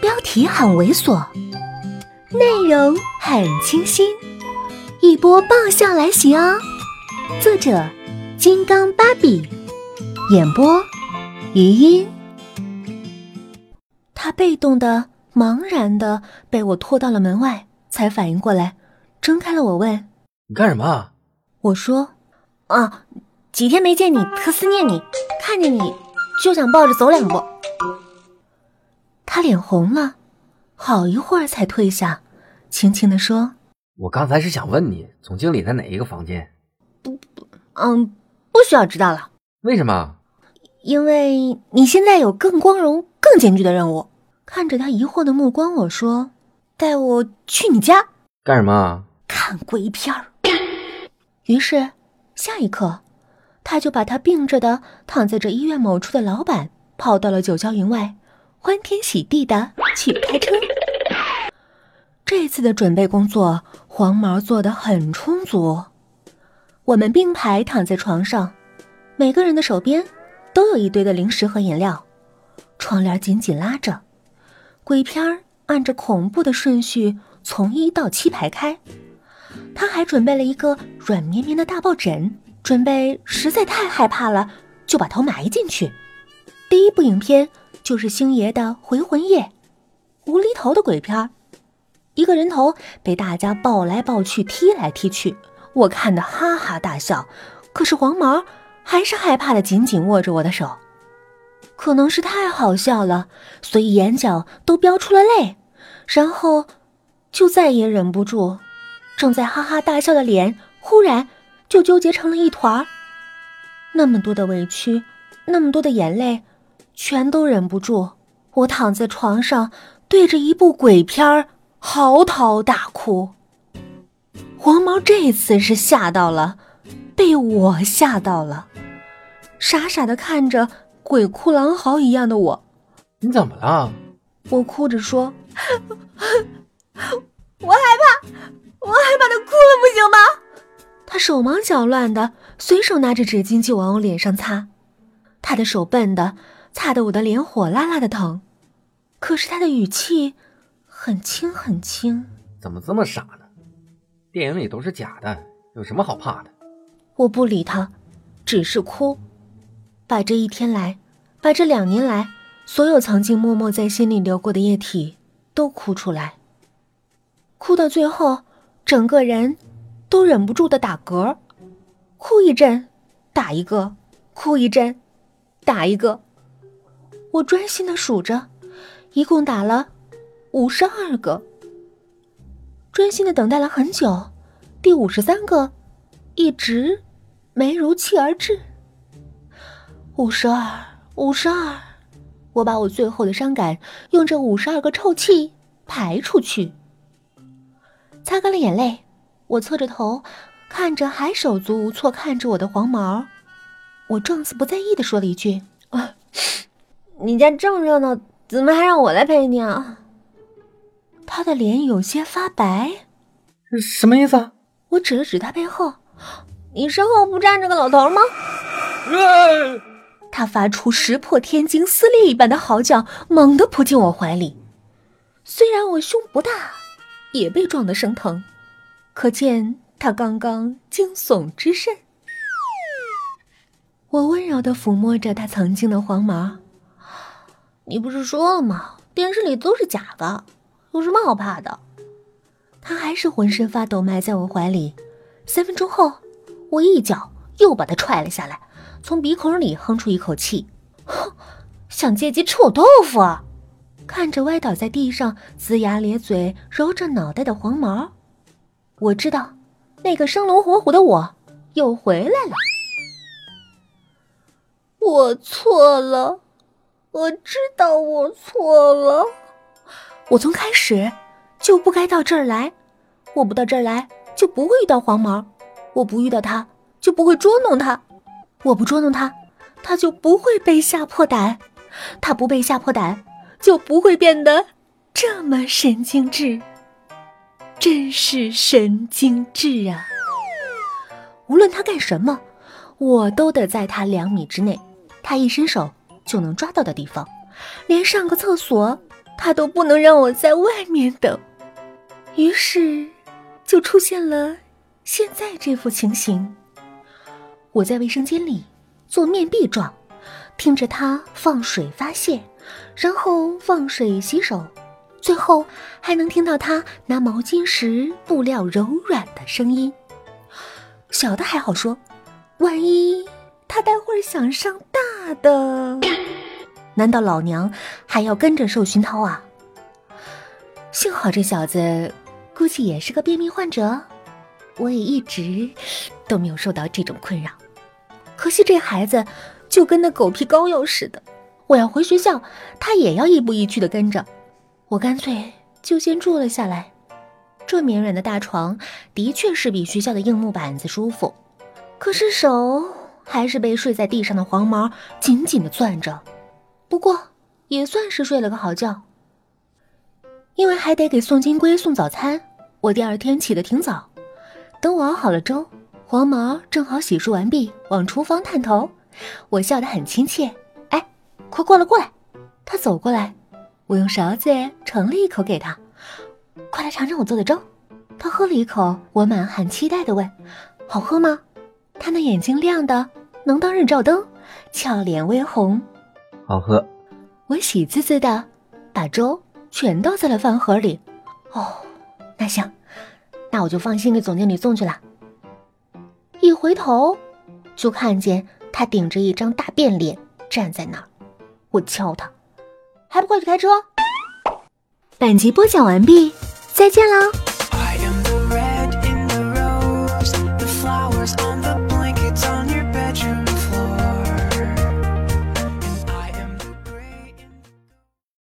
标题很猥琐，内容很清新，一波爆笑来袭哦！作者：金刚芭比，演播：余音。他被动的、茫然的被我拖到了门外，才反应过来，睁开了我问：“你干什么？”我说：“啊，几天没见你，特思念你，看见你就想抱着走两步。”他脸红了，好一会儿才退下，轻轻的说：“我刚才是想问你，总经理在哪一个房间？”“不不，嗯，不需要知道了。”“为什么？”“因为你现在有更光荣、更艰巨的任务。”看着他疑惑的目光，我说：“带我去你家干什么？”“看鬼片儿。”于是，下一刻，他就把他病着的躺在这医院某处的老板抛到了九霄云外。欢天喜地的去开车。这次的准备工作，黄毛做的很充足。我们并排躺在床上，每个人的手边都有一堆的零食和饮料，窗帘紧紧拉着，鬼片儿按着恐怖的顺序从一到七排开。他还准备了一个软绵绵的大抱枕，准备实在太害怕了，就把头埋进去。第一部影片。就是星爷的《回魂夜》，无厘头的鬼片儿，一个人头被大家抱来抱去、踢来踢去，我看得哈哈大笑。可是黄毛还是害怕的紧紧握着我的手，可能是太好笑了，所以眼角都飙出了泪，然后就再也忍不住，正在哈哈大笑的脸忽然就纠结成了一团儿。那么多的委屈，那么多的眼泪。全都忍不住，我躺在床上，对着一部鬼片儿嚎啕大哭。黄毛这次是吓到了，被我吓到了，傻傻的看着鬼哭狼嚎一样的我。你怎么了？我哭着说：“ 我害怕，我害怕的哭了，不行吗？”他手忙脚乱的，随手拿着纸巾就往我脸上擦，他的手笨的。擦得我的脸火辣辣的疼，可是他的语气很轻很轻。怎么这么傻呢？电影里都是假的，有什么好怕的？我不理他，只是哭，把这一天来，把这两年来所有曾经默默在心里流过的液体都哭出来。哭到最后，整个人都忍不住的打嗝，哭一阵，打一个，哭一阵，打一个。我专心的数着，一共打了五十二个。专心的等待了很久，第五十三个一直没如期而至。五十二，五十二，我把我最后的伤感用这五十二个臭气排出去。擦干了眼泪，我侧着头看着还手足无措看着我的黄毛，我状似不在意的说了一句：“啊。”你家这么热闹，怎么还让我来陪你啊？他的脸有些发白，什么意思？我指了指他背后，你身后不站着个老头吗？他发出石破天惊、撕裂一般的嚎叫，猛地扑进我怀里。虽然我胸不大，也被撞得生疼，可见他刚刚惊悚之甚。我温柔的抚摸着他曾经的黄毛。你不是说了吗？电视里都是假的，有什么好怕的？他还是浑身发抖，埋在我怀里。三分钟后，我一脚又把他踹了下来，从鼻孔里哼出一口气，哼，想借机吃我豆腐啊？看着歪倒在地上、龇牙咧嘴、揉着脑袋的黄毛，我知道，那个生龙活虎的我又回来了。我错了。我知道我错了，我从开始就不该到这儿来，我不到这儿来就不会遇到黄毛，我不遇到他就不会捉弄他，我不捉弄他，他就不会被吓破胆，他不被吓破胆就不会变得这么神经质，真是神经质啊！无论他干什么，我都得在他两米之内，他一伸手。就能抓到的地方，连上个厕所他都不能让我在外面等。于是，就出现了现在这副情形。我在卫生间里做面壁状，听着他放水发泄，然后放水洗手，最后还能听到他拿毛巾时布料柔软的声音。小的还好说，万一他待会儿想上大的，难道老娘还要跟着受熏陶啊？幸好这小子估计也是个便秘患者，我也一直都没有受到这种困扰。可惜这孩子就跟那狗皮膏药似的，我要回学校，他也要亦步亦趋的跟着。我干脆就先住了下来。这绵软的大床的确是比学校的硬木板子舒服，可是手还是被睡在地上的黄毛紧紧的攥着。不过也算是睡了个好觉。因为还得给宋金龟送早餐，我第二天起得挺早。等我熬好了粥。黄毛正好洗漱完毕，往厨房探头，我笑得很亲切。哎，快过来过来！他走过来，我用勺子盛了一口给他，快来尝尝我做的粥。他喝了一口，我满含期待的问：“好喝吗？”他那眼睛亮的能当日照灯，俏脸微红。好喝。我喜滋滋的把粥全倒在了饭盒里。哦，那行，那我就放心给总经理送去了。一回头，就看见他顶着一张大变脸站在那儿。我敲他，还不快去开车！本集播讲完毕，再见了。